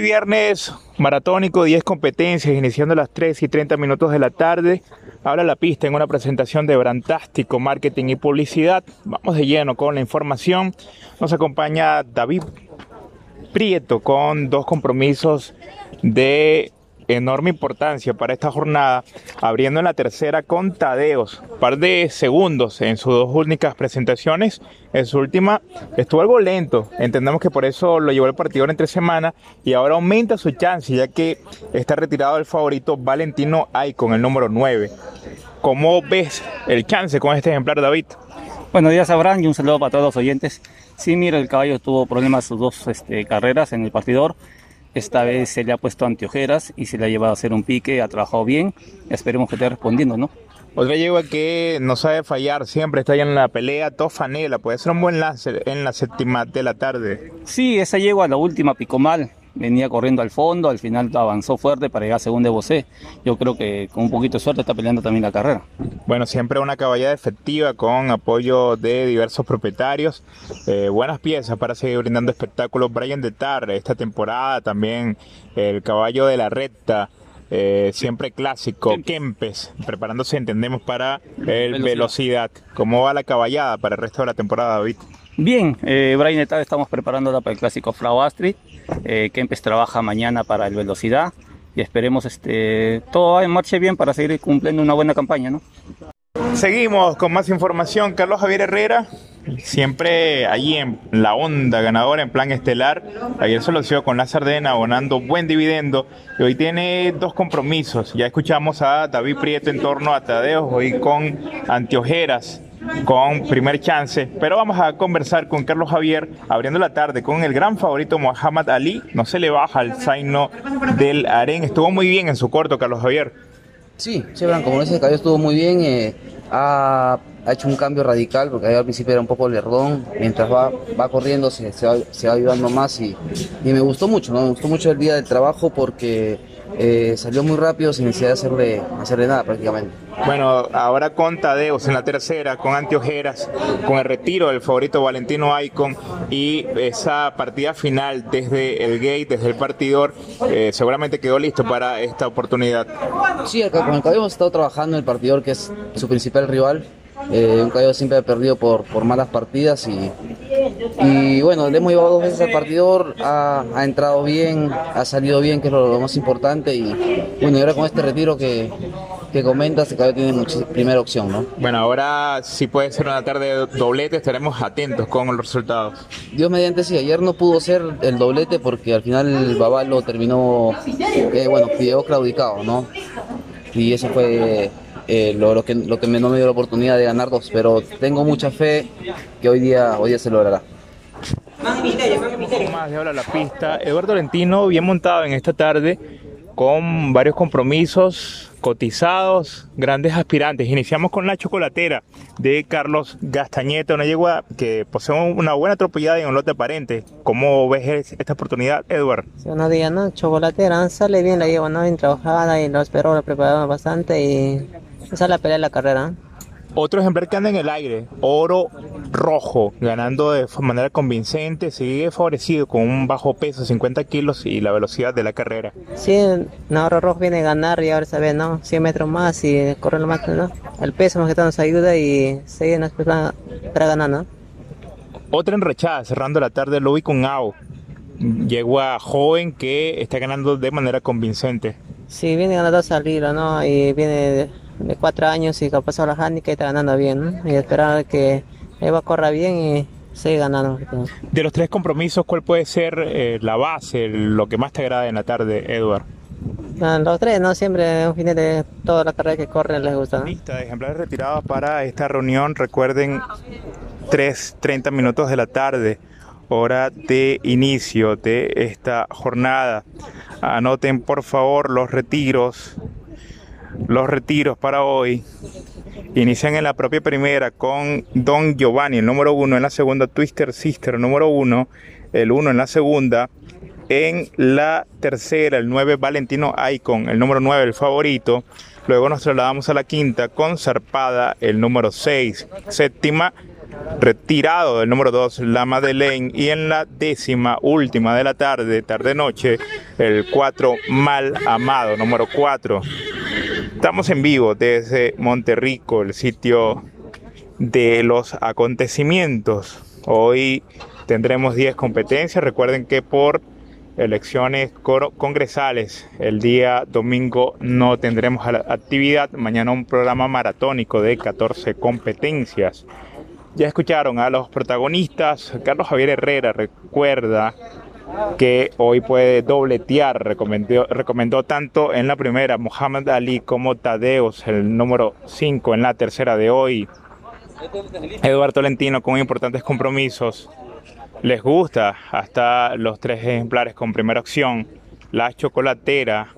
Viernes maratónico, 10 competencias, iniciando a las 3 y 30 minutos de la tarde. Habla la pista en una presentación de Brantástico, Marketing y Publicidad. Vamos de lleno con la información. Nos acompaña David Prieto con dos compromisos de enorme importancia para esta jornada, abriendo en la tercera con Tadeos, par de segundos en sus dos únicas presentaciones. En su última estuvo algo lento, entendemos que por eso lo llevó el partido entre semana y ahora aumenta su chance ya que está retirado el favorito Valentino con el número 9. ¿Cómo ves el chance con este ejemplar, David? Buenos días, Abraham, y un saludo para todos los oyentes. Sí, mira, el caballo tuvo problemas sus dos este, carreras en el partidor esta vez se le ha puesto anteojeras y se le ha llevado a hacer un pique, ha trabajado bien. Esperemos que esté respondiendo, ¿no? Otra yegua que no sabe fallar, siempre está ahí en la pelea, tofanela, puede ser un buen lance en la séptima de la tarde. Sí, esa yegua, la última picó mal, venía corriendo al fondo, al final avanzó fuerte para llegar a segunda de Yo creo que con un poquito de suerte está peleando también la carrera. Bueno, siempre una caballada efectiva con apoyo de diversos propietarios. Eh, buenas piezas para seguir brindando espectáculos. Brian de Tar, esta temporada también el caballo de la recta. Eh, siempre clásico, Kempes, preparándose, entendemos, para el velocidad. ¿Cómo va la caballada para el resto de la temporada, David? Bien, eh, Brian Etar estamos preparándola para el clásico Flow Astrid. Eh, Kempes trabaja mañana para el Velocidad y esperemos este, todo marche bien para seguir cumpliendo una buena campaña. ¿no? Seguimos con más información. Carlos Javier Herrera, siempre allí en la onda ganadora en plan estelar. Ayer se lo dio con la Sardena, abonando buen dividendo. Y hoy tiene dos compromisos. Ya escuchamos a David Prieto en torno a Tadeo, hoy con Antiojeras con primer chance. Pero vamos a conversar con Carlos Javier, abriendo la tarde con el gran favorito Muhammad Ali. No se le baja el zaino del aren. Estuvo muy bien en su corto, Carlos Javier. Sí, Chevron, como dice, el estuvo muy bien. Eh, ha, hecho un cambio radical porque al principio era un poco lerdón. Mientras va, va corriendo se, se, va, ayudando más y, y me gustó mucho, ¿no? Me gustó mucho el día del trabajo porque eh, salió muy rápido sin necesidad de hacerle, hacerle nada prácticamente. Bueno, ahora con Tadeos en la tercera, con Antiojeras, con el retiro del favorito Valentino Icon y esa partida final desde el gate, desde el partidor, eh, seguramente quedó listo para esta oportunidad. Sí, con el caballo hemos estado trabajando en el partidor, que es su principal rival. Eh, un caballo siempre ha perdido por, por malas partidas y y bueno, le hemos llevado dos veces al partidor, ha, entrado bien, ha salido bien, que es lo, más importante. Y bueno, y ahora con este retiro que, que comentas, cada vez tiene mucha, primera opción, ¿no? Bueno, ahora si puede ser una tarde de doblete, estaremos atentos con los resultados. Dios mediante sí, ayer no pudo ser el doblete porque al final el Babalo terminó, eh, bueno, quedó claudicado, ¿no? Y eso fue eh, lo, que, lo que me, no me dio la oportunidad de ganar dos, pero tengo mucha fe que hoy día, hoy día se logrará. Más de ahora la pista. Eduardo Lentino, bien montado en esta tarde, con varios compromisos cotizados, grandes aspirantes. Iniciamos con la chocolatera de Carlos Gastañeta, una yegua que posee una buena atropellada y un lote aparente. ¿Cómo ves esta oportunidad, Eduardo? Sí, unos días, ¿no? Chocolatera, sale bien la yegua, ¿no? Bien trabajada y lo espero, lo preparado bastante y sale a pelear la carrera. Otro ejemplar que anda en el aire, oro rojo, ganando de manera convincente, sigue favorecido con un bajo peso, 50 kilos y la velocidad de la carrera. Sí, no, oro rojo viene a ganar y ahora sabe, ¿no? 100 metros más y corre lo más, ¿no? El peso más que todo nos ayuda y sigue para, para ganar, ¿no? Otra enrechada, cerrando la tarde, lo vi con Ao. Yegua joven que está ganando de manera convincente. Sí, viene ganando a salir, ¿no? Y viene de cuatro años y que ha pasado la handicap y está ganando bien. Y esperar que Eva corra bien y siga ganando. De los tres compromisos, ¿cuál puede ser eh, la base, lo que más te agrada en la tarde, Edward? los tres, ¿no? Siempre un fin de toda la carrera que corren les gusta. Lista de ejemplares retirados para esta reunión. Recuerden, 3.30 minutos de la tarde, hora de inicio de esta jornada. Anoten por favor los retiros los retiros para hoy inician en la propia primera con Don Giovanni, el número uno, en la segunda Twister Sister, el número uno, el uno en la segunda, en la tercera el 9 Valentino Icon, el número 9 el favorito, luego nos trasladamos a la quinta con Zarpada, el número 6, séptima retirado del número 2 La Madeleine y en la décima última de la tarde, tarde noche, el 4 mal amado, número 4. Estamos en vivo desde Monterrico, el sitio de los acontecimientos. Hoy tendremos 10 competencias. Recuerden que por elecciones congresales el día domingo no tendremos actividad. Mañana un programa maratónico de 14 competencias. Ya escucharon a los protagonistas. Carlos Javier Herrera recuerda que hoy puede dobletear. Recomendó, recomendó tanto en la primera Muhammad Ali como Tadeus, el número 5 en la tercera de hoy. Eduardo Tolentino con importantes compromisos. Les gusta hasta los tres ejemplares con primera opción. La chocolatera,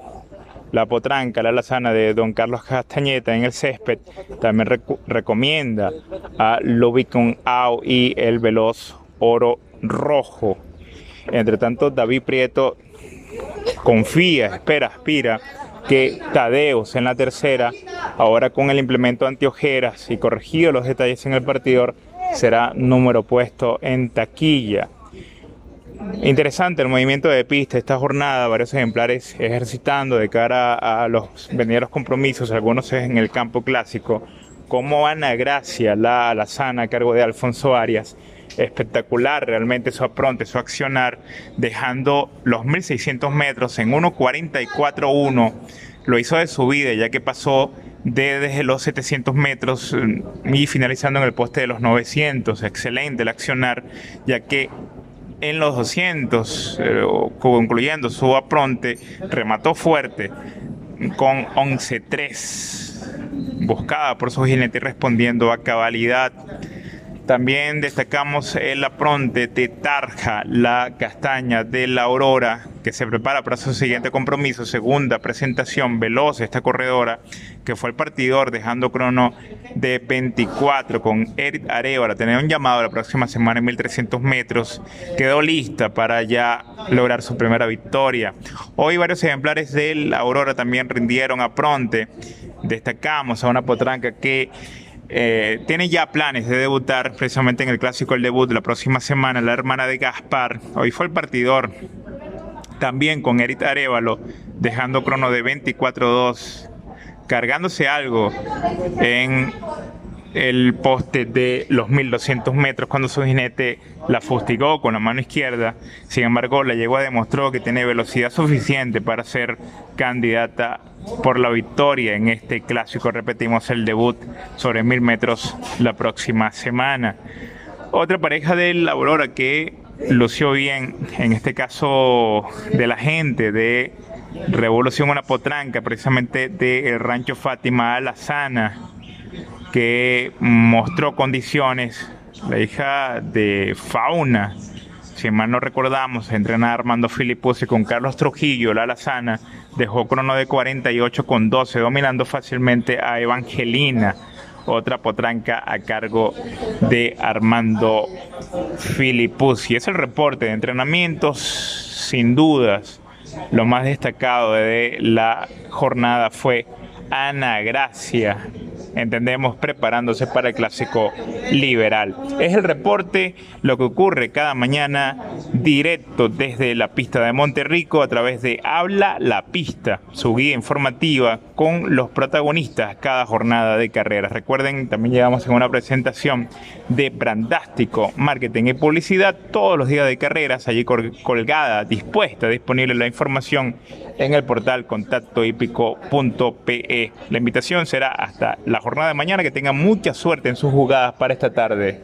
la potranca, la lazana de Don Carlos Castañeta en el césped. También recomienda a Lubicon Au y el veloz oro rojo. Entre tanto, David Prieto confía, espera, aspira que Tadeus en la tercera, ahora con el implemento antiojeras y corregido los detalles en el partidor, será número puesto en taquilla. Interesante el movimiento de pista esta jornada, varios ejemplares ejercitando de cara a los venideros compromisos, algunos en el campo clásico, como Ana Gracia, la alazana a cargo de Alfonso Arias. Espectacular realmente su apronte, su accionar, dejando los 1600 metros en 1.44.1. Lo hizo de su vida, ya que pasó desde los 700 metros mm, y finalizando en el poste de los 900. Excelente el accionar, ya que en los 200, eh, concluyendo su apronte, remató fuerte con 11-3, buscada por su jinete respondiendo a cabalidad. También destacamos el apronte de Tarja, la castaña de la Aurora, que se prepara para su siguiente compromiso, segunda presentación veloz esta corredora, que fue el partidor dejando crono de 24 con Eric Arevalo, tener un llamado la próxima semana en 1300 metros, quedó lista para ya lograr su primera victoria. Hoy varios ejemplares de la Aurora también rindieron a pronte. Destacamos a una potranca que eh, tiene ya planes de debutar precisamente en el clásico el debut la próxima semana, la hermana de Gaspar. Hoy fue el partidor también con Eric Arevalo, dejando crono de 24-2, cargándose algo en el poste de los 1200 metros cuando su jinete la fustigó con la mano izquierda. Sin embargo, la yegua demostró que tiene velocidad suficiente para ser candidata por la victoria en este clásico. Repetimos el debut sobre 1000 metros la próxima semana. Otra pareja del Aurora que lució bien, en este caso de la gente de Revolución Una Potranca, precisamente del rancho Fátima Alazana, que mostró condiciones, la hija de Fauna, si mal no recordamos, entrena Armando Filipuzzi con Carlos Trujillo, la Alazana, dejó crono de 48 con 12, dominando fácilmente a Evangelina, otra potranca a cargo de Armando Filipuzzi. Es el reporte de entrenamientos, sin dudas. Lo más destacado de la jornada fue Ana Gracia, entendemos, preparándose para el clásico liberal. Es el reporte, lo que ocurre cada mañana directo desde la pista de Monterrico a través de Habla la Pista, su guía informativa con los protagonistas cada jornada de carreras. Recuerden, también llegamos en una presentación de Brandástico, Marketing y Publicidad todos los días de carreras, allí colgada, dispuesta, disponible la información en el portal contactohípico.pe. La invitación será hasta la jornada de mañana. Que tengan mucha suerte en sus jugadas para esta tarde.